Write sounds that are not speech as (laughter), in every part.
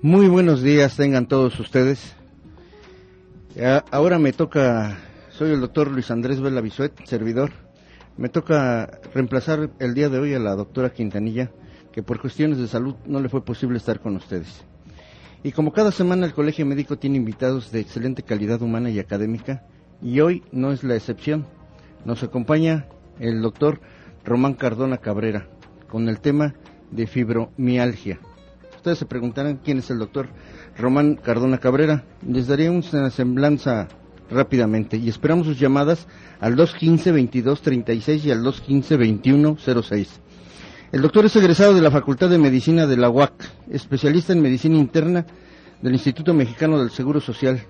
Muy buenos días, tengan todos ustedes. Ahora me toca, soy el doctor Luis Andrés Vela servidor. Me toca reemplazar el día de hoy a la doctora Quintanilla, que por cuestiones de salud no le fue posible estar con ustedes. Y como cada semana el Colegio Médico tiene invitados de excelente calidad humana y académica, y hoy no es la excepción. Nos acompaña el doctor Román Cardona Cabrera con el tema de fibromialgia. Se preguntarán quién es el doctor Román Cardona Cabrera. Les daré una semblanza rápidamente y esperamos sus llamadas al 215-2236 y al 215-2106. El doctor es egresado de la Facultad de Medicina de la UAC, especialista en medicina interna del Instituto Mexicano del Seguro Social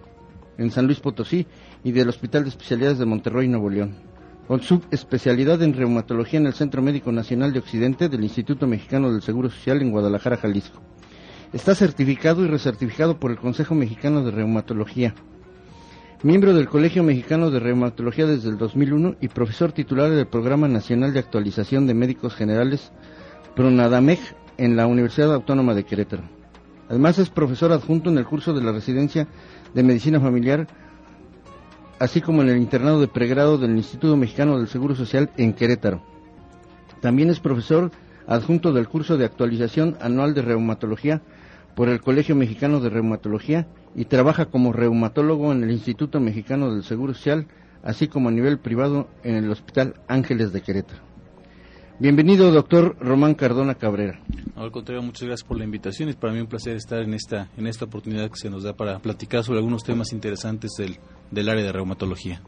en San Luis Potosí y del Hospital de Especialidades de Monterrey, Nuevo León con subespecialidad en reumatología en el Centro Médico Nacional de Occidente del Instituto Mexicano del Seguro Social en Guadalajara, Jalisco. Está certificado y recertificado por el Consejo Mexicano de Reumatología. Miembro del Colegio Mexicano de Reumatología desde el 2001 y profesor titular del Programa Nacional de Actualización de Médicos Generales PRONADAMEG en la Universidad Autónoma de Querétaro. Además es profesor adjunto en el curso de la residencia de Medicina Familiar así como en el internado de pregrado del Instituto Mexicano del Seguro Social en Querétaro. También es profesor adjunto del curso de actualización anual de reumatología por el Colegio Mexicano de Reumatología y trabaja como reumatólogo en el Instituto Mexicano del Seguro Social, así como a nivel privado en el Hospital Ángeles de Querétaro. Bienvenido, doctor Román Cardona Cabrera. al contrario, muchas gracias por la invitación. Es para mí un placer estar en esta, en esta oportunidad que se nos da para platicar sobre algunos temas interesantes del, del área de reumatología.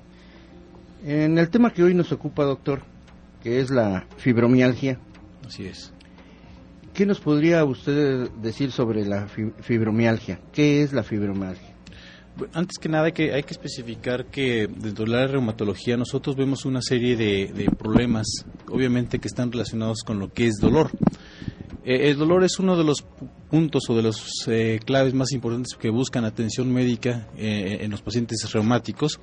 En el tema que hoy nos ocupa, doctor, que es la fibromialgia. Así es. ¿Qué nos podría usted decir sobre la fibromialgia? ¿Qué es la fibromialgia? Antes que nada hay que, hay que especificar que dentro de la reumatología nosotros vemos una serie de, problemas, obviamente que están relacionados con lo que es dolor. Eh, el dolor es uno de los puntos o de los eh, claves más importantes que buscan atención médica eh, en los pacientes reumáticos.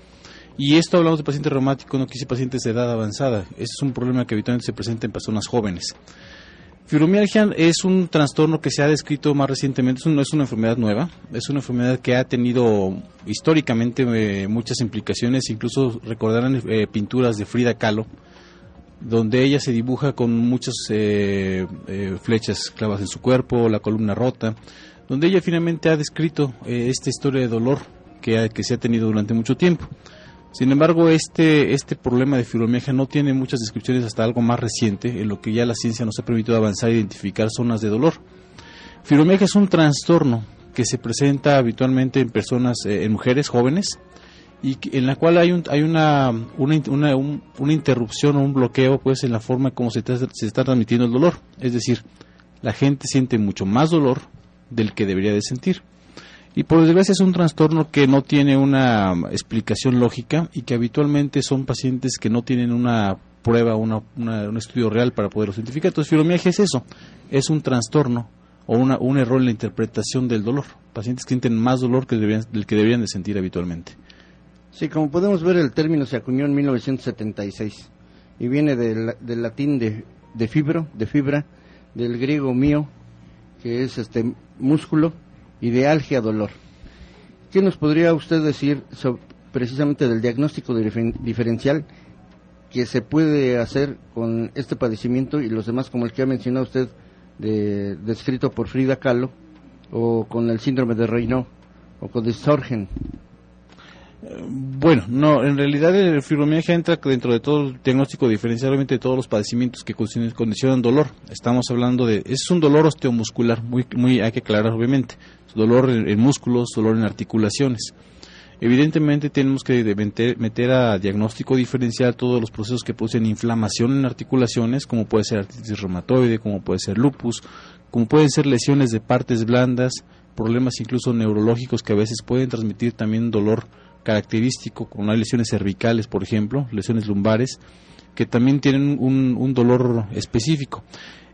Y esto hablamos de pacientes reumáticos, no quise pacientes de edad avanzada. Ese es un problema que habitualmente se presenta en personas jóvenes. Fibromialgia es un trastorno que se ha descrito más recientemente, no es una enfermedad nueva, es una enfermedad que ha tenido históricamente eh, muchas implicaciones, incluso recordarán eh, pinturas de Frida Kahlo, donde ella se dibuja con muchas eh, flechas clavas en su cuerpo, la columna rota, donde ella finalmente ha descrito esta historia de dolor que, que se ha tenido durante mucho tiempo. Sin embargo, este, este problema de fibromialgia no tiene muchas descripciones hasta algo más reciente, en lo que ya la ciencia nos ha permitido avanzar e identificar zonas de dolor. Fibromialgia es un trastorno que se presenta habitualmente en personas, eh, en mujeres jóvenes, y en la cual hay, un, hay una, una, una, interrupción o un bloqueo pues en la forma como se, se está transmitiendo el dolor. Es decir, la gente siente mucho más dolor del que debería de sentir. Y por desgracia es un trastorno que no tiene una explicación lógica y que habitualmente son pacientes que no tienen una prueba, una, un estudio real para poderlo identificar. Entonces, fibromialgia es eso, es un trastorno o una, un error en la interpretación del dolor. Pacientes que sienten más dolor que deberían, del que deberían de sentir habitualmente. Sí, como podemos ver, el término se acuñó en 1976 y viene del, del latín de, de fibro, de fibra, del griego mío, que es este músculo, idealgia, dolor. ¿Qué nos podría usted decir precisamente del diagnóstico diferencial que se puede hacer con este padecimiento y los demás, como el que ha mencionado usted, descrito por Frida Kahlo, o con el síndrome de Raynaud, o con Sorgen? Bueno, no, en realidad el fibromialgia entra dentro de todo el diagnóstico diferencial de todos los padecimientos que condicionan dolor. Estamos hablando de, es un dolor osteomuscular, muy, muy hay que aclarar obviamente, dolor en, músculos, dolor en articulaciones. Evidentemente tenemos que meter, a diagnóstico diferencial todos los procesos que producen inflamación en articulaciones, como puede ser artritis reumatoide, como puede ser lupus, como pueden ser lesiones de partes blandas, problemas incluso neurológicos que a veces pueden transmitir también dolor característico, como las lesiones cervicales, por ejemplo, lesiones lumbares, que también tienen un, dolor específico.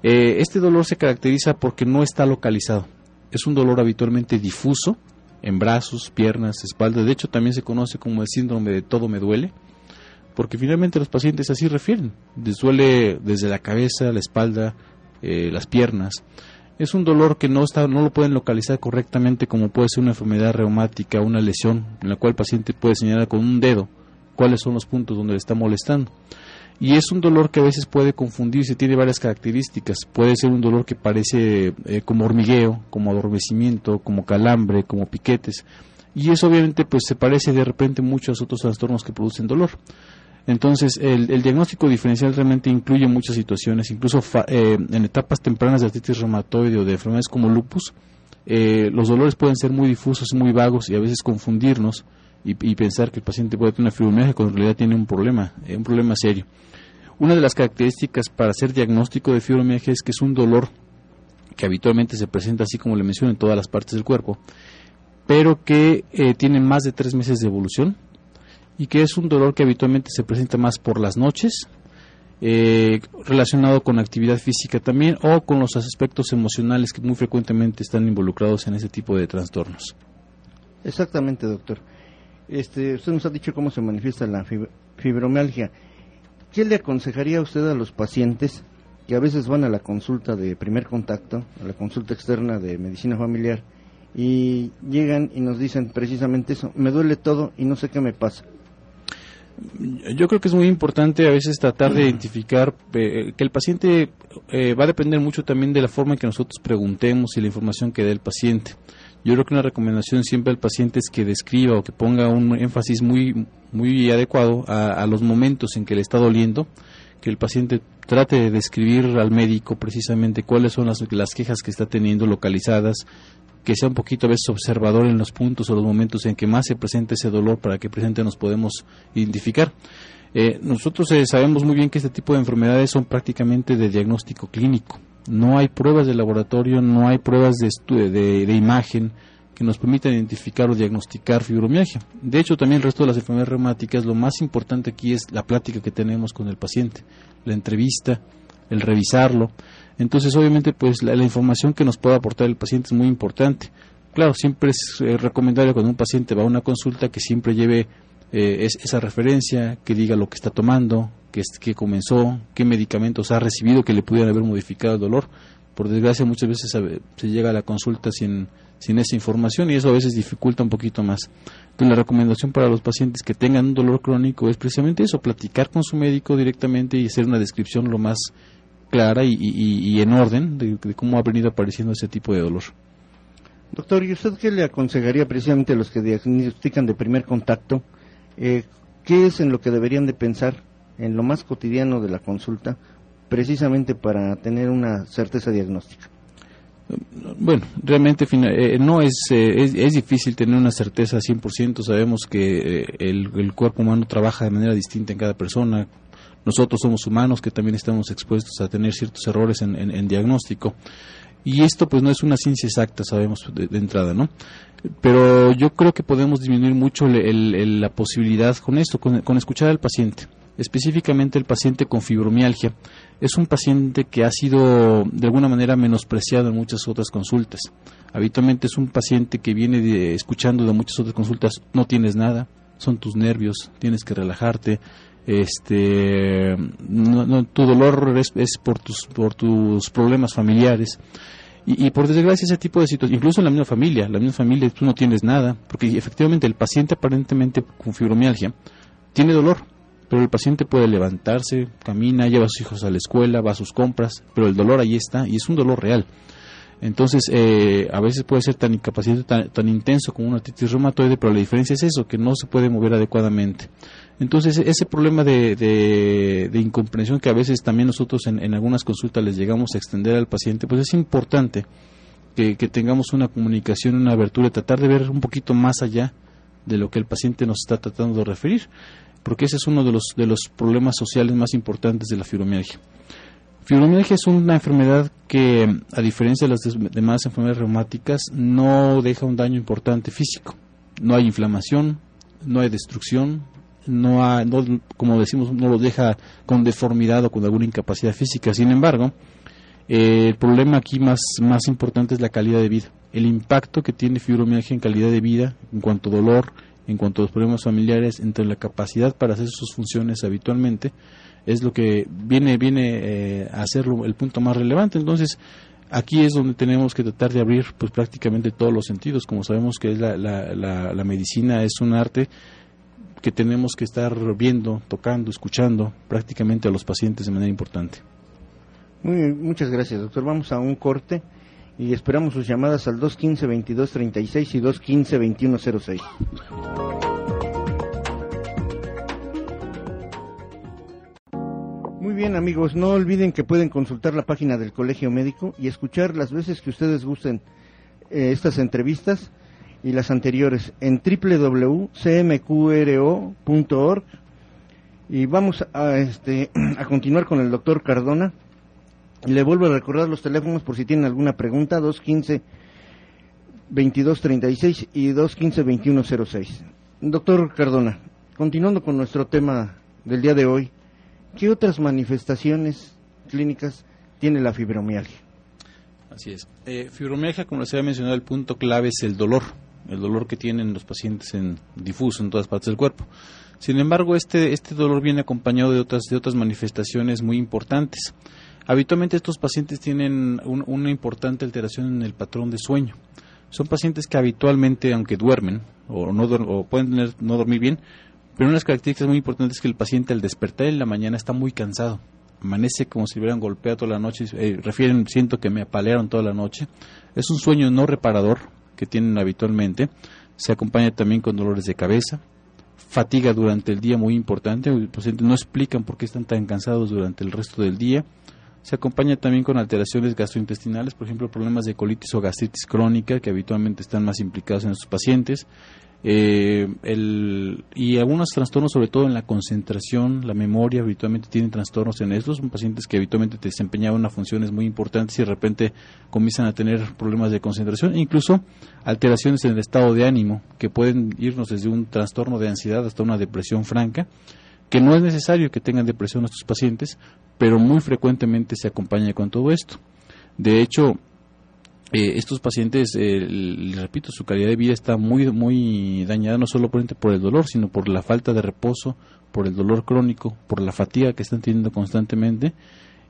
Eh, este dolor se caracteriza porque no está localizado. Es un dolor habitualmente difuso en brazos, piernas, espalda. De hecho, también se conoce como el síndrome de todo me duele, porque finalmente los pacientes así refieren. Les duele desde la cabeza, la espalda, eh, las piernas. Es un dolor que no, está, no lo pueden localizar correctamente como puede ser una enfermedad reumática, una lesión, en la cual el paciente puede señalar con un dedo cuáles son los puntos donde le está molestando. Y es un dolor que a veces puede confundirse, tiene varias características. Puede ser un dolor que parece eh, como hormigueo, como adormecimiento, como calambre, como piquetes. Y eso obviamente pues se parece de repente mucho a otros trastornos que producen dolor. Entonces, el, diagnóstico diferencial realmente incluye muchas situaciones, incluso eh, en etapas tempranas de artritis reumatoide o de enfermedades como lupus, eh, los dolores pueden ser muy difusos, muy vagos y a veces confundirnos y, pensar que el paciente puede tener una fibromialgia cuando en realidad tiene un problema, eh, un problema serio. Una de las características para hacer diagnóstico de fibromialgia es que es un dolor que habitualmente se presenta así como le menciono en todas las partes del cuerpo, pero que tiene más de tres meses de evolución y que es un dolor que habitualmente se presenta más por las noches, eh, relacionado con actividad física también o con los aspectos emocionales que muy frecuentemente están involucrados en ese tipo de trastornos. Exactamente, doctor. Este, usted nos ha dicho cómo se manifiesta la fibromialgia. ¿Qué le aconsejaría usted a los pacientes que a veces van a la consulta de primer contacto, a la consulta externa de medicina familiar, y llegan y nos dicen precisamente eso, me duele todo y no sé qué me pasa? yo creo que es muy importante a veces tratar de identificar eh, que el paciente eh, va a depender mucho también de la forma en que nosotros preguntemos y la información que dé el paciente. Yo creo que una recomendación siempre al paciente es que describa o que ponga un énfasis muy, muy adecuado a, los momentos en que le está doliendo, que el paciente trate de describir al médico precisamente cuáles son las, las quejas que está teniendo localizadas, que sea un poquito a veces observador en los puntos o los momentos en que más se presenta ese dolor para que presente nos podemos identificar. Eh, nosotros eh, sabemos muy bien que este tipo de enfermedades son prácticamente de diagnóstico clínico. No hay pruebas de laboratorio, no hay pruebas de, de, de imagen que nos permitan identificar o diagnosticar fibromialgia. De hecho, también el resto de las enfermedades reumáticas, lo más importante aquí es la plática que tenemos con el paciente, la entrevista, el revisarlo, entonces, obviamente, pues la, información que nos puede aportar el paciente es muy importante. Claro, siempre es eh, recomendable cuando un paciente va a una consulta que siempre lleve eh, esa referencia, que diga lo que está tomando, que, comenzó, qué medicamentos ha recibido que le pudieran haber modificado el dolor. Por desgracia, muchas veces se llega a la consulta sin, sin esa información y eso a veces dificulta un poquito más. Entonces, la recomendación para los pacientes que tengan un dolor crónico es precisamente eso, platicar con su médico directamente y hacer una descripción lo más clara y, en orden de, cómo ha venido apareciendo ese tipo de dolor. Doctor, ¿y usted qué le aconsejaría precisamente a los que diagnostican de primer contacto? Eh, ¿Qué es en lo que deberían de pensar en lo más cotidiano de la consulta precisamente para tener una certeza diagnóstica? Bueno, realmente eh, no es, eh, es, es, difícil tener una certeza 100%. Sabemos que el, el, cuerpo humano trabaja de manera distinta en cada persona, nosotros somos humanos que también estamos expuestos a tener ciertos errores en, diagnóstico. Y esto pues no es una ciencia exacta, sabemos de, entrada, ¿no? Pero yo creo que podemos disminuir mucho la posibilidad con esto, con, escuchar al paciente. Específicamente el paciente con fibromialgia es un paciente que ha sido de alguna manera menospreciado en muchas otras consultas. Habitualmente es un paciente que viene escuchando de muchas otras consultas, no tienes nada, son tus nervios, tienes que relajarte, este tu dolor es, por tus por tus problemas familiares y, por desgracia ese tipo de situaciones incluso en la misma familia la misma familia tú no tienes nada porque efectivamente el paciente aparentemente con fibromialgia tiene dolor pero el paciente puede levantarse camina lleva a sus hijos a la escuela va a sus compras pero el dolor ahí está y es un dolor real entonces, eh, a veces puede ser tan incapacitado, tan, intenso como una artritis reumatoide, pero la diferencia es eso, que no se puede mover adecuadamente. Entonces, ese problema de, de, incomprensión que a veces también nosotros en, algunas consultas les llegamos a extender al paciente, pues es importante que, tengamos una comunicación, una abertura, tratar de ver un poquito más allá de lo que el paciente nos está tratando de referir, porque ese es uno de los, de los problemas sociales más importantes de la fibromialgia. Fibromialgia es una enfermedad que, a diferencia de las demás enfermedades reumáticas, no deja un daño importante físico. No hay inflamación, no hay destrucción, no, hay, como decimos, no lo deja con deformidad o con alguna incapacidad física. Sin embargo, eh, el problema aquí más, más importante es la calidad de vida. El impacto que tiene fibromialgia en calidad de vida, en cuanto a dolor, en cuanto a los problemas familiares, entre la capacidad para hacer sus funciones habitualmente, es lo que viene, viene eh, a ser el punto más relevante. Entonces, Aquí es donde tenemos que tratar de abrir pues prácticamente todos los sentidos, como sabemos que es la, la, medicina es un arte que tenemos que estar viendo, tocando, escuchando prácticamente a los pacientes de manera importante. Muy, muchas gracias, doctor. Vamos a un corte y esperamos sus llamadas al 215-2236 y 215-2106. Muy bien amigos, no olviden que pueden consultar la página del Colegio Médico y escuchar las veces que ustedes gusten eh, estas entrevistas y las anteriores en www.cmqro.org y vamos a, este, (clears throat) a continuar con el doctor Cardona. Le vuelvo a recordar los teléfonos por si tienen alguna pregunta 215 2236 y 215 2106 doctor Cardona continuando con nuestro tema del día de hoy ¿Qué otras manifestaciones clínicas tiene la fibromialgia? Así es. Eh, fibromialgia, como les había mencionado, el punto clave es el dolor, el dolor que tienen los pacientes en difuso en todas partes del cuerpo. Sin embargo, este, este dolor viene acompañado de otras, de otras manifestaciones muy importantes. Habitualmente estos pacientes tienen una importante alteración en el patrón de sueño. Son pacientes que habitualmente, aunque duermen o, no, o pueden tener, no dormir bien, pero una de las características muy importantes es que el paciente al despertar en la mañana está muy cansado. Amanece como si hubieran golpeado toda la noche. Eh, refieren, siento que me apalearon toda la noche. Es un sueño no reparador que tienen habitualmente. Se acompaña también con dolores de cabeza, fatiga durante el día muy importante. Los pacientes no explican por qué están tan cansados durante el resto del día. Se acompaña también con alteraciones gastrointestinales, por ejemplo, problemas de colitis o gastritis crónica, que habitualmente están más implicados en estos pacientes. Eh, el, y algunos trastornos, sobre todo en la concentración, la memoria, habitualmente tienen trastornos en estos. Son pacientes que habitualmente desempeñaban unas funciones muy importantes y de repente comienzan a tener problemas de concentración, e incluso alteraciones en el estado de ánimo, que pueden irnos desde un trastorno de ansiedad hasta una depresión franca, que no es necesario que tengan depresión estos pacientes, pero muy frecuentemente se acompaña con todo esto. De hecho, eh, estos pacientes, eh, les repito, su calidad de vida está muy, muy dañada no solo por, el dolor, sino por la falta de reposo, por el dolor crónico, por la fatiga que están teniendo constantemente.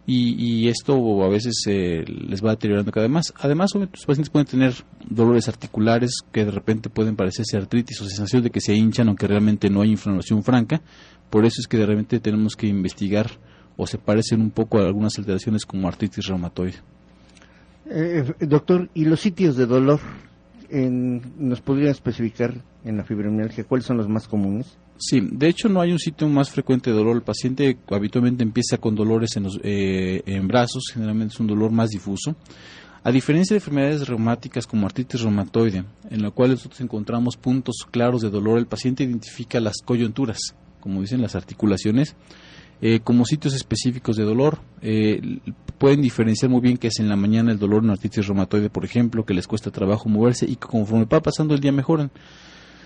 Y, esto a veces eh, les va deteriorando cada vez más. Además, los pacientes pueden tener dolores articulares que de repente pueden parecerse artritis o sensación de que se hinchan, aunque realmente no hay inflamación franca. Por eso es que de repente tenemos que investigar o se parecen un poco a algunas alteraciones como artritis reumatoide. Eh, doctor, ¿y los sitios de dolor? ¿Nos podría especificar en la fibromialgia cuáles son los más comunes? Sí, de hecho no hay un sitio más frecuente de dolor. El paciente habitualmente empieza con dolores en, los, eh, en brazos, generalmente es un dolor más difuso. A diferencia de enfermedades reumáticas como artritis reumatoide, en la cual nosotros encontramos puntos claros de dolor, el paciente identifica las coyunturas, como dicen las articulaciones, eh, como sitios específicos de dolor. Eh, pueden diferenciar muy bien que es en la mañana el dolor en artritis reumatoide, por ejemplo, que les cuesta trabajo moverse y que conforme va pasando el día mejoran.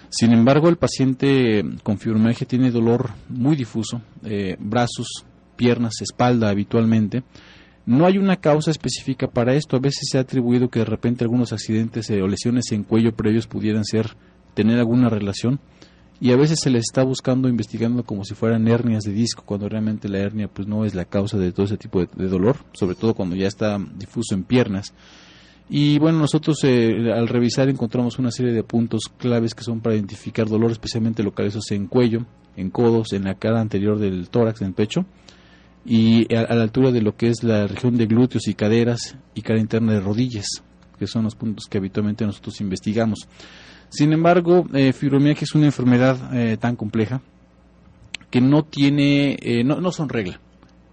Sin embargo, el paciente con fibromialgia tiene dolor muy difuso, eh, brazos, piernas, espalda habitualmente. No hay una causa específica para esto. A veces se ha atribuido que de repente algunos accidentes o lesiones en cuello previos pudieran ser tener alguna relación y a veces se les está buscando investigando como si fueran hernias de disco cuando realmente la hernia pues no es la causa de todo ese tipo de, dolor sobre todo cuando ya está difuso en piernas. Y bueno nosotros eh, al revisar encontramos una serie de puntos claves que son para identificar dolor especialmente localizados en cuello en codos en la cara anterior del tórax en el pecho y a, a la altura de lo que es la región de glúteos y caderas y cara interna de rodillas que son los puntos que habitualmente nosotros investigamos sin embargo, eh, fibromialgia es una enfermedad eh, tan compleja que no tiene, eh, no, no, son regla.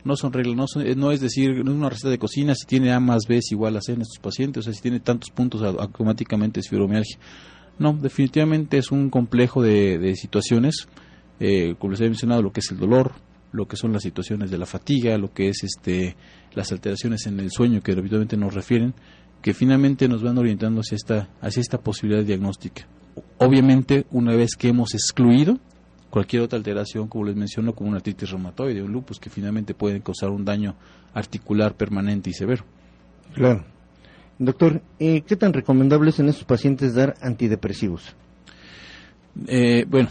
No son reglas, no, es decir, no es una receta de cocina, si tiene A más B igual a C en estos pacientes, o sea, si tiene tantos puntos automáticamente es fibromialgia. No, definitivamente es un complejo de, de situaciones, eh, como les he mencionado, lo que es el dolor, lo que son las situaciones de la fatiga, lo que es este, las alteraciones en el sueño que habitualmente nos refieren, que finalmente nos van orientando hacia esta, hacia esta posibilidad diagnóstica. Obviamente, una vez que hemos excluido cualquier otra alteración, como les menciono, como una artritis reumatoide, un lupus, que finalmente pueden causar un daño articular permanente y severo. Claro. Doctor, eh, ¿qué tan recomendable es en estos pacientes dar antidepresivos? Eh, bueno,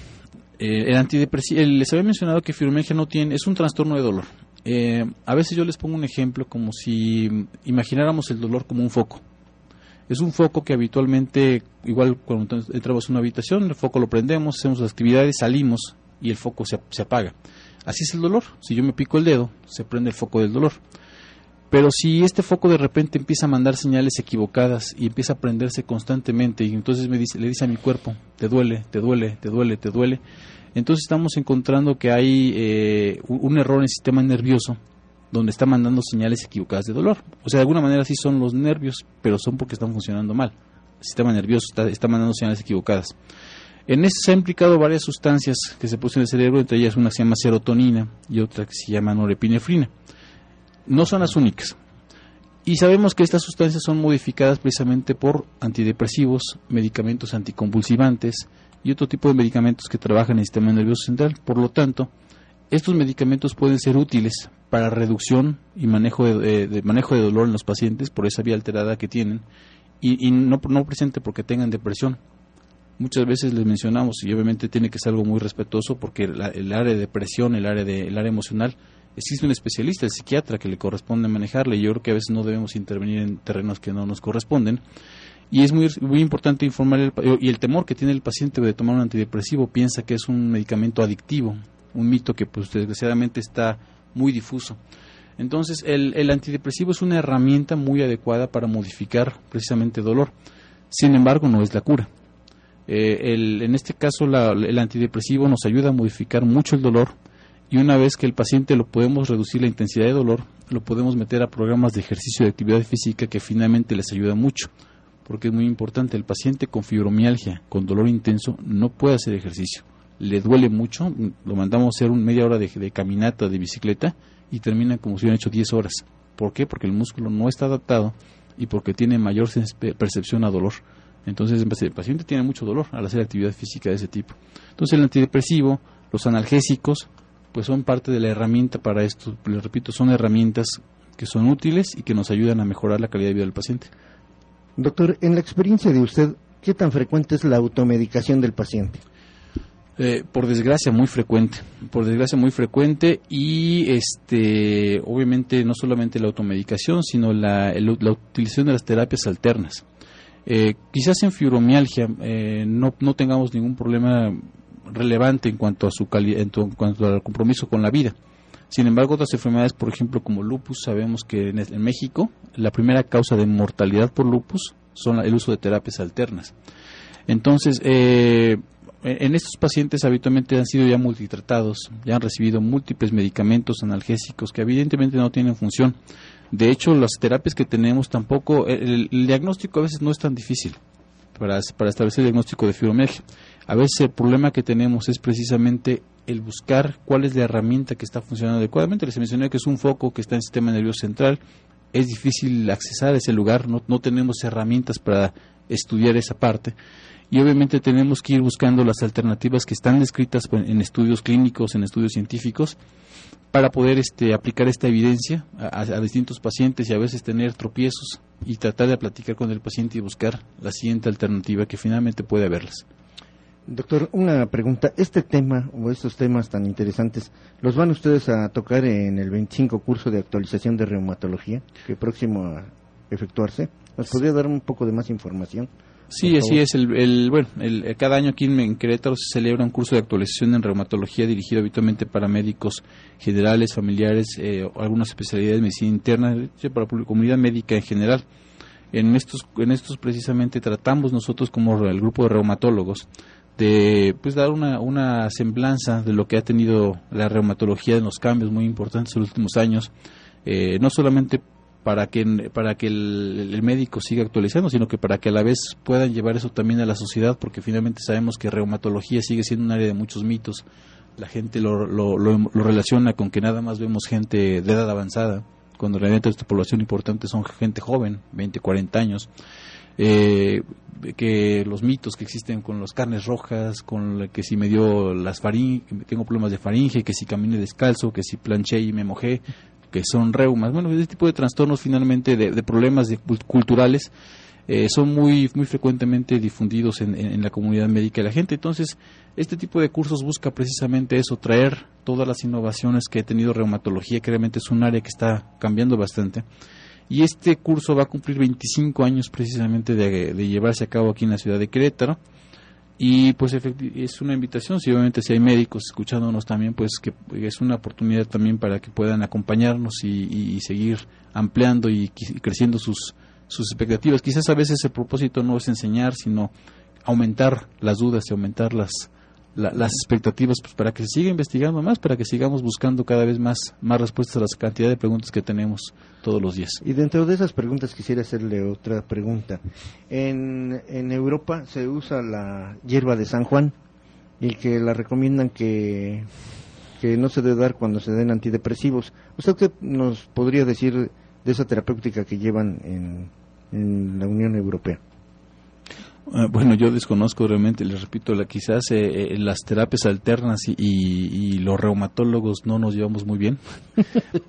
eh, el antidepresivo, les había mencionado que fibromialgia no tiene, es un trastorno de dolor Eh, a veces yo les pongo un ejemplo como si imagináramos el dolor como un foco. Es un foco que habitualmente, igual cuando entramos en una habitación, el foco lo prendemos, hacemos actividades, salimos y el foco se, se apaga. Así es el dolor. Si yo me pico el dedo, se prende el foco del dolor. Pero si este foco de repente empieza a mandar señales equivocadas y empieza a prenderse constantemente y entonces me dice, le dice a mi cuerpo, te duele, te duele, te duele, te duele, entonces estamos encontrando que hay eh, un error en el sistema nervioso donde está mandando señales equivocadas de dolor. O sea, de alguna manera sí son los nervios, pero son porque están funcionando mal. El sistema nervioso está, está mandando señales equivocadas. En esto se ha implicado varias sustancias que se producen en el cerebro, entre ellas una que se llama serotonina y otra que se llama norepinefrina no son las únicas. Y sabemos que estas sustancias son modificadas precisamente por antidepresivos, medicamentos anticonvulsivantes y otro tipo de medicamentos que trabajan en el sistema nervioso central. Por lo tanto, estos medicamentos pueden ser útiles para reducción y manejo de, manejo de dolor en los pacientes por esa vía alterada que tienen y, no, no presente porque tengan depresión. Muchas veces les mencionamos y obviamente tiene que ser algo muy respetuoso porque el área de depresión, el área, de, el área emocional existe un especialista, el psiquiatra, que le corresponde manejarle. Yo creo que a veces no debemos intervenir en terrenos que no nos corresponden. Y es muy, muy importante informar, el, y el temor que tiene el paciente de tomar un antidepresivo, piensa que es un medicamento adictivo, un mito que pues desgraciadamente está muy difuso. Entonces, el, el antidepresivo es una herramienta muy adecuada para modificar precisamente dolor. Sin embargo, no es la cura. Eh, el, en este caso, el antidepresivo nos ayuda a modificar mucho el dolor, y una vez que el paciente lo podemos reducir la intensidad de dolor, lo podemos meter a programas de ejercicio de actividad física que finalmente les ayuda mucho, porque es muy importante, el paciente con fibromialgia, con dolor intenso, no puede hacer ejercicio, le duele mucho, lo mandamos a hacer un media hora de, de caminata, de bicicleta, y termina como si hubieran hecho 10 horas. ¿Por qué? Porque el músculo no está adaptado y porque tiene mayor percepción a dolor. Entonces el paciente tiene mucho dolor al hacer actividad física de ese tipo. Entonces el antidepresivo, los analgésicos, pues son parte de la herramienta para esto. Les repito, son herramientas que son útiles y que nos ayudan a mejorar la calidad de vida del paciente. Doctor, en la experiencia de usted, ¿qué tan frecuente es la automedicación del paciente? Eh, por desgracia muy frecuente, por desgracia muy frecuente y este obviamente no solamente la automedicación, sino la, utilización de las terapias alternas. Eh, quizás en fibromialgia eh, no, no tengamos ningún problema relevante en cuanto a su en, cuanto al compromiso con la vida. Sin embargo, otras enfermedades, por ejemplo, como lupus, sabemos que en, México la primera causa de mortalidad por lupus son el uso de terapias alternas. Entonces, eh, en estos pacientes habitualmente han sido ya multitratados, ya han recibido múltiples medicamentos analgésicos que evidentemente no tienen función. De hecho, las terapias que tenemos tampoco, el, diagnóstico a veces no es tan difícil para, para establecer el diagnóstico de fibromialgia. A veces el problema que tenemos es precisamente el buscar cuál es la herramienta que está funcionando adecuadamente. Les mencioné que es un foco que está en el sistema nervioso central. Es difícil accesar a ese lugar, no, no tenemos herramientas para estudiar esa parte. Y obviamente tenemos que ir buscando las alternativas que están descritas en estudios clínicos, en estudios científicos, para poder este, aplicar esta evidencia a, a, distintos pacientes y a veces tener tropiezos y tratar de platicar con el paciente y buscar la siguiente alternativa que finalmente puede haberlas. Doctor, una pregunta. Este tema o estos temas tan interesantes, ¿los van ustedes a tocar en el 25 curso de actualización de reumatología que próximo a efectuarse? ¿Nos podría dar un poco de más información? Sí, así es. El, bueno, el, cada año aquí en, Querétaro se celebra un curso de actualización en reumatología dirigido habitualmente para médicos generales, familiares, eh, algunas especialidades de medicina interna, para la comunidad médica en general. En estos, en estos precisamente tratamos nosotros como el grupo de reumatólogos de pues dar una, una semblanza de lo que ha tenido la reumatología en los cambios muy importantes en los últimos años, eh, no solamente para que para que el, médico siga actualizando, sino que para que a la vez puedan llevar eso también a la sociedad, porque finalmente sabemos que reumatología sigue siendo un área de muchos mitos. La gente lo, lo, lo, relaciona con que nada más vemos gente de edad avanzada, cuando realmente esta población importante son gente joven, 20, 40 años eh, que los mitos que existen con las carnes rojas, con que si me dio las faringe, tengo problemas de faringe, que si caminé descalzo, que si planché y me mojé, que son reumas. Bueno, ese tipo de trastornos finalmente de, problemas culturales eh, son muy, muy frecuentemente difundidos en, la comunidad médica de la gente. Entonces, este tipo de cursos busca precisamente eso, traer todas las innovaciones que ha tenido reumatología, que realmente es un área que está cambiando bastante. Y este curso va a cumplir 25 años precisamente de, llevarse a cabo aquí en la ciudad de Querétaro. Y pues es una invitación, si obviamente si hay médicos escuchándonos también, pues que es una oportunidad también para que puedan acompañarnos y, seguir ampliando y, creciendo sus, sus expectativas. Quizás a veces el propósito no es enseñar, sino aumentar las dudas y aumentar las, las expectativas pues, para que se siga investigando más, para que sigamos buscando cada vez más, más respuestas a la cantidad de preguntas que tenemos todos los días. Y dentro de esas preguntas quisiera hacerle otra pregunta. En, en Europa se usa la hierba de San Juan y que la recomiendan que, que no se debe dar cuando se den antidepresivos. ¿Usted qué nos podría decir de esa terapéutica que llevan en, en la Unión Europea? Ah, bueno, yo desconozco realmente, les repito, la, quizás eh, eh, las terapias alternas y, los reumatólogos no nos llevamos muy bien. (laughs)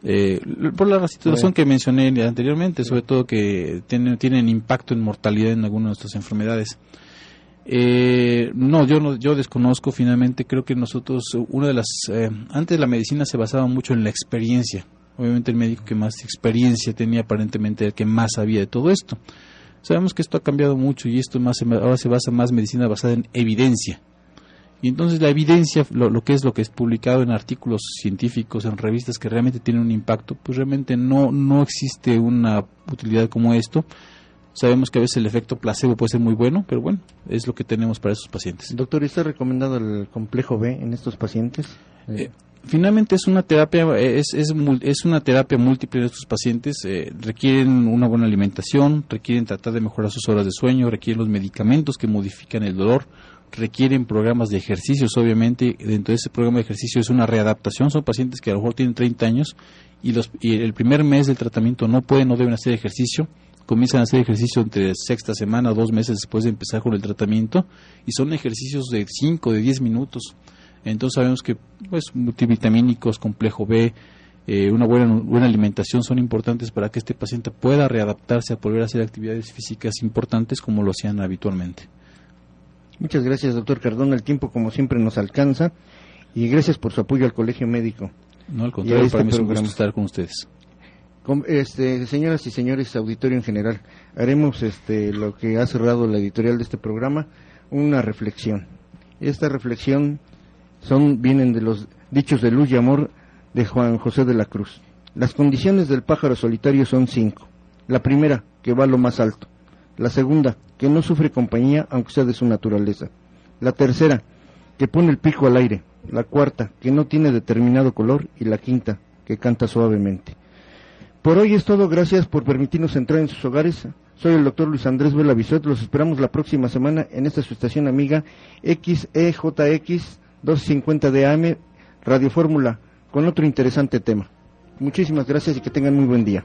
Eh, por la situación que mencioné anteriormente, sobre todo que tienen, tienen impacto en mortalidad en algunas de nuestras enfermedades. no, yo no, yo desconozco finalmente, creo que nosotros, una de las, antes la medicina se basaba mucho en la experiencia. Obviamente el médico que más experiencia tenía aparentemente el que más sabía de todo esto. Sabemos que esto ha cambiado mucho y esto más, ahora se basa más medicina basada en evidencia. Y entonces la evidencia, lo, que es lo que es publicado en artículos científicos, en revistas que realmente tienen un impacto, pues realmente no, no existe una utilidad como esto. Sabemos que a veces el efecto placebo puede ser muy bueno, pero bueno, es lo que tenemos para esos pacientes. Doctor, ¿está recomendado el complejo B en estos pacientes? Eh, finalmente es una terapia es, es, es, una terapia múltiple de estos pacientes eh, requieren una buena alimentación requieren tratar de mejorar sus horas de sueño requieren los medicamentos que modifican el dolor requieren programas de ejercicios obviamente dentro de ese programa de ejercicio es una readaptación son pacientes que a lo mejor tienen 30 años y los y el primer mes del tratamiento no pueden no deben hacer ejercicio comienzan a hacer ejercicio entre sexta semana dos meses después de empezar con el tratamiento y son ejercicios de 5 de 10 minutos entonces sabemos que pues, multivitamínicos, complejo B, eh, una buena, buena alimentación son importantes para que este paciente pueda readaptarse a volver a hacer actividades físicas importantes como lo hacían habitualmente. Muchas gracias, doctor Cardona. El tiempo, como siempre, nos alcanza y gracias por su apoyo al Colegio Médico. No, al contrario, para mí es un gusto estar con ustedes. este, señoras y señores, auditorio en general, haremos este, lo que ha cerrado la editorial de este programa, una reflexión. Esta reflexión son vienen de los dichos de luz y amor de Juan José de la Cruz. Las condiciones del pájaro solitario son cinco. La primera, que va a lo más alto. La segunda, que no sufre compañía aunque sea de su naturaleza. La tercera, que pone el pico al aire. La cuarta, que no tiene determinado color. Y la quinta, que canta suavemente. Por hoy es todo. Gracias por permitirnos entrar en sus hogares. Soy el doctor Luis Andrés Vela Los esperamos la próxima semana en esta su estación amiga XEJX 250 de AM, Radio Fórmula, con otro interesante tema. Muchísimas gracias y que tengan muy buen día.